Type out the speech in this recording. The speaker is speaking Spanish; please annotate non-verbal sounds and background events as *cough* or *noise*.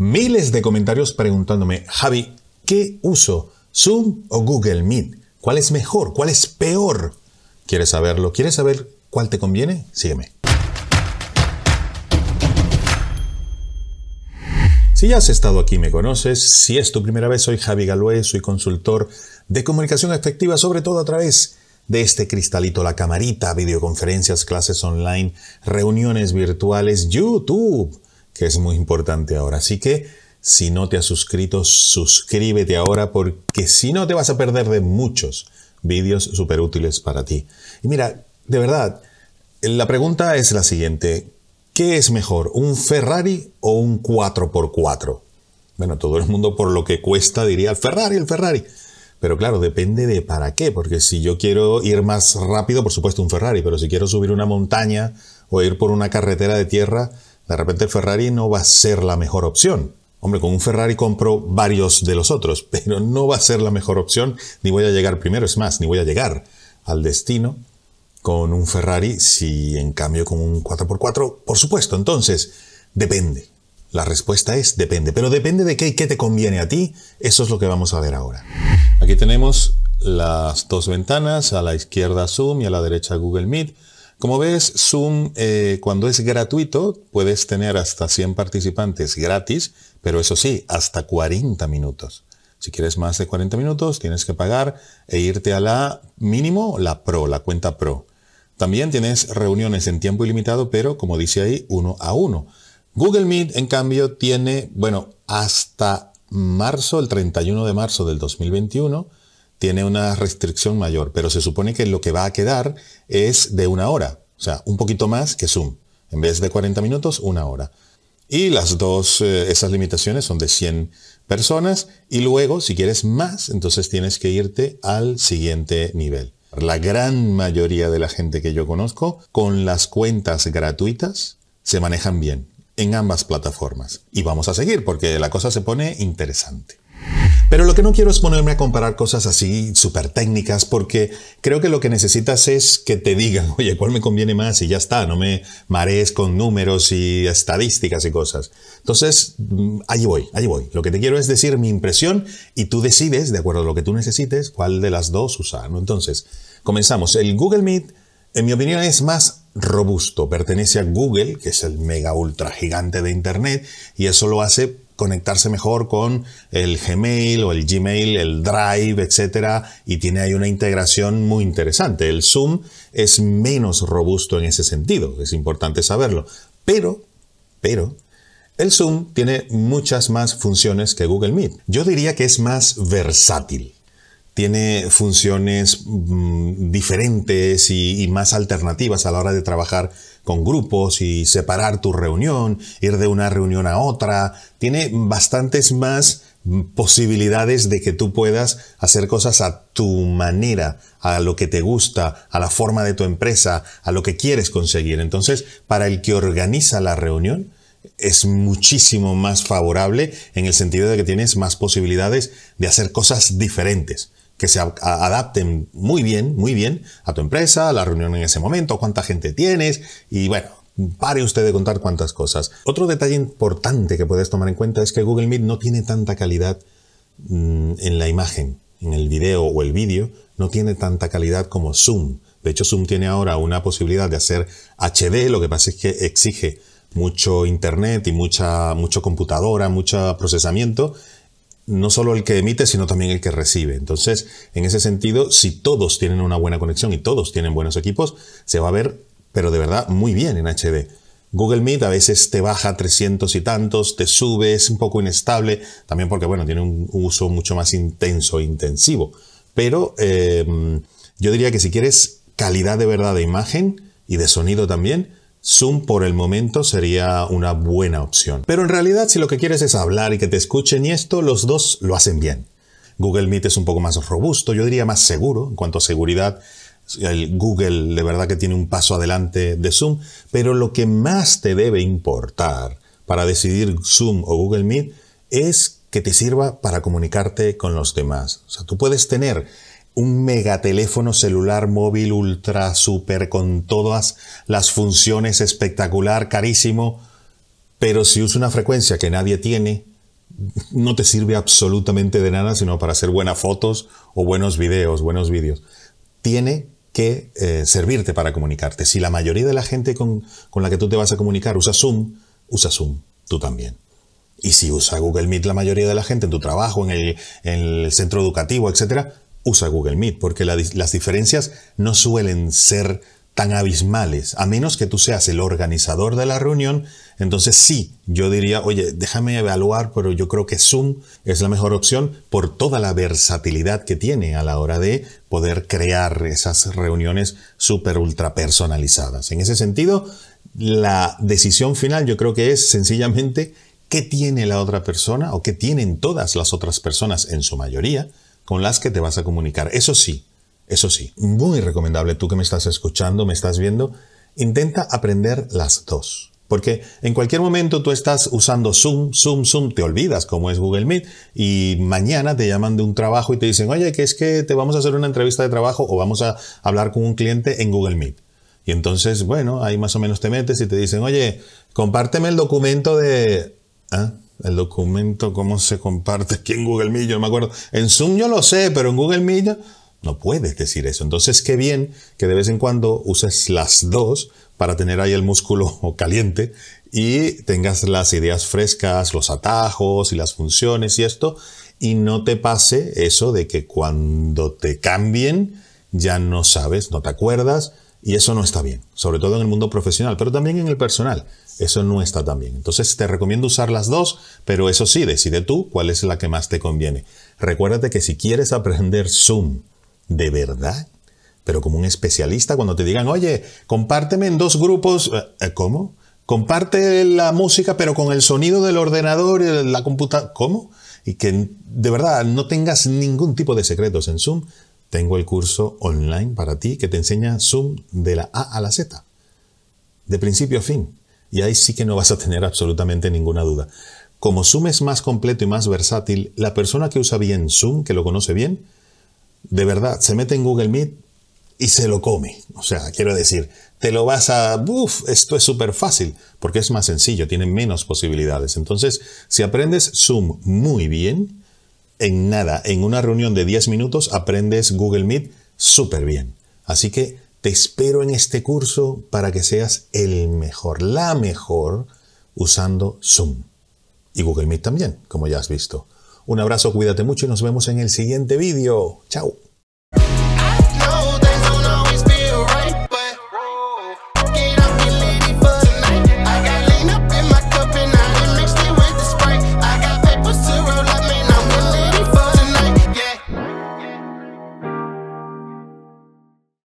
Miles de comentarios preguntándome, Javi, ¿qué uso? ¿Zoom o Google Meet? ¿Cuál es mejor? ¿Cuál es peor? ¿Quieres saberlo? ¿Quieres saber cuál te conviene? Sígueme. Si ya has estado aquí me conoces, si es tu primera vez soy Javi Galué, soy consultor de comunicación efectiva, sobre todo a través de este cristalito, la camarita, videoconferencias, clases online, reuniones virtuales, YouTube, que es muy importante ahora. Así que si no te has suscrito, suscríbete ahora porque si no te vas a perder de muchos vídeos súper útiles para ti. Y mira, de verdad, la pregunta es la siguiente. ¿Qué es mejor, un Ferrari o un 4x4? Bueno, todo el mundo por lo que cuesta diría el Ferrari, el Ferrari. Pero claro, depende de para qué, porque si yo quiero ir más rápido, por supuesto un Ferrari, pero si quiero subir una montaña o ir por una carretera de tierra, de repente el Ferrari no va a ser la mejor opción. Hombre, con un Ferrari compro varios de los otros, *laughs* pero no va a ser la mejor opción, ni voy a llegar primero, es más, ni voy a llegar al destino con un Ferrari si en cambio con un 4x4? Por supuesto, entonces, depende. La respuesta es depende, pero depende de qué y qué te conviene a ti, eso es lo que vamos a ver ahora. Aquí tenemos las dos ventanas, a la izquierda Zoom y a la derecha Google Meet. Como ves, Zoom eh, cuando es gratuito puedes tener hasta 100 participantes gratis, pero eso sí, hasta 40 minutos. Si quieres más de 40 minutos, tienes que pagar e irte a la mínimo, la Pro, la cuenta Pro. También tienes reuniones en tiempo ilimitado, pero como dice ahí, uno a uno. Google Meet, en cambio, tiene, bueno, hasta marzo, el 31 de marzo del 2021, tiene una restricción mayor, pero se supone que lo que va a quedar es de una hora, o sea, un poquito más que Zoom. En vez de 40 minutos, una hora. Y las dos, eh, esas limitaciones son de 100 personas y luego, si quieres más, entonces tienes que irte al siguiente nivel. La gran mayoría de la gente que yo conozco con las cuentas gratuitas se manejan bien en ambas plataformas. Y vamos a seguir porque la cosa se pone interesante. Pero lo que no quiero es ponerme a comparar cosas así súper técnicas porque creo que lo que necesitas es que te digan, *laughs* oye, ¿cuál me conviene más? Y ya está, no me marees con números y estadísticas y cosas. Entonces, mm, allí voy, allí voy. Lo que te quiero es decir mi impresión y tú decides, de acuerdo a lo que tú necesites, cuál de las dos usar. Entonces, comenzamos. El Google Meet, en mi opinión, es más robusto. Pertenece a Google, que es el mega ultra gigante de Internet, y eso lo hace conectarse mejor con el Gmail o el Gmail, el Drive, etc. Y tiene ahí una integración muy interesante. El Zoom es menos robusto en ese sentido, es importante saberlo. Pero, pero, el Zoom tiene muchas más funciones que Google Meet. Yo diría que es más versátil tiene funciones mm, diferentes y, más alternativas a la hora de trabajar con grupos y separar tu reunión, ir de una reunión a otra. Tiene bastantes más mm, posibilidades de que tú puedas hacer cosas a tu manera, a lo que te gusta, a la forma de tu empresa, a lo que quieres conseguir. Entonces, para el que organiza la reunión, es muchísimo más favorable en el sentido de que tienes más posibilidades de hacer cosas diferentes que se adapten muy bien, muy bien a tu empresa, a la reunión en ese momento, cuánta gente tienes y bueno, pare usted de contar cuántas cosas. Otro detalle importante que puedes tomar en cuenta es que Google Meet no tiene tanta calidad mm, en la imagen, en el video o el vídeo, no tiene tanta calidad como Zoom. De hecho, Zoom tiene ahora una posibilidad de hacer HD, lo que pasa es que exige mucho internet y mucha, mucho computadora, mucho procesamiento, no solo el que emite, sino también el que recibe. Entonces, en ese sentido, si todos tienen una buena conexión y todos tienen buenos equipos, se va a ver, pero de verdad, muy bien en HD. Google Meet a veces te baja 300 y tantos, te sube, es un poco inestable, también porque, bueno, tiene un uso mucho más intenso e intensivo. Pero em, yo diría que si quieres calidad de verdad de imagen y de sonido también, Zoom por el momento sería una buena opción. Pero en realidad si lo que quieres es hablar y que te escuchen y esto, los dos lo hacen bien. Google Meet es un poco más robusto, yo diría más seguro en cuanto a seguridad. Google de verdad que tiene un paso adelante de Zoom, pero lo que más te debe importar para decidir Zoom o Google Meet es que te sirva para comunicarte con los demás. O sea, tú puedes tener un megateléfono celular móvil ultra super con todas las funciones espectacular, carísimo, Pero si usa una frecuencia que nadie tiene, no te sirve absolutamente de nada sino para hacer buenas fotos o buenos videos, buenos vídeos. Tiene que eh, servirte para comunicarte. Si la mayoría de la gente con, con la que tú te vas a comunicar usa Zoom, usa Zoom, tú también. Y si usa Google Meet la mayoría de la gente en tu trabajo, en el, centro educativo, etc., usa Google Meet, porque las diferencias no suelen ser tan abismales, a menos que tú seas el organizador de la reunión, entonces sí, yo diría, oye, déjame evaluar, pero yo creo que Zoom es la mejor opción por toda la versatilidad que tiene a la hora de poder crear esas reuniones súper ultra personalizadas. En ese sentido, la decisión final yo creo que es sencillamente qué tiene la otra persona o qué tienen todas las otras personas en su mayoría con las que te vas a comunicar. Eso sí, eso sí, muy recomendable tú que me estás escuchando, me estás viendo, intenta aprender las dos. Porque en cualquier momento tú estás usando Zoom, Zoom, Zoom, te olvidas cómo es Google Meet y mañana te llaman de un trabajo y te dicen, oye, que es que te vamos a hacer una entrevista de trabajo o vamos a hablar con un cliente en Google Meet. Y entonces, bueno, ahí más o menos te metes y te dicen, oye, compárteme el documento de... ¿Ah? El documento, ¿cómo se comparte aquí en Google Meet? Yo no me acuerdo. En Zoom yo lo sé, pero en Google Meet no puedes decir eso. Entonces, qué bien que de vez en cuando uses las dos para tener ahí el músculo *laughs* caliente y tengas las ideas frescas, los atajos y las funciones y esto, y no te pase eso de que cuando te cambien ya no sabes, no te acuerdas, y eso no está bien, sobre todo en el mundo profesional, pero también en el personal. Eso no está tan bien. Entonces te recomiendo usar las dos, pero eso sí, decide tú cuál es la que más te conviene. Recuérdate que si quieres aprender Zoom, de verdad, pero como un especialista, cuando te digan, oye, compárteme en dos grupos, eh, eh, ¿cómo? Comparte la música, pero con el sonido del ordenador y la computadora, ¿cómo? Y que de verdad no tengas ningún tipo de secretos en Zoom, tengo el curso online para ti que te enseña Zoom de la A a la Z, de principio a fin. Y ahí sí que no vas a tener absolutamente ninguna duda. Como Zoom es más completo y más versátil, la persona que usa bien Zoom, que lo conoce bien, de verdad, se mete en Google Meet y se lo come. O sea, quiero decir, te lo vas a... Uf, esto es súper fácil, porque es más sencillo, tiene menos posibilidades. Entonces, si aprendes Zoom muy bien, en nada, en una reunión de 10 minutos, aprendes Google Meet súper bien. Así que te espero en este curso para que seas el mejor, la mejor, usando Zoom. Y Google Meet también, como ya has visto. Un abrazo, cuídate mucho y nos vemos en el siguiente vídeo. Chao.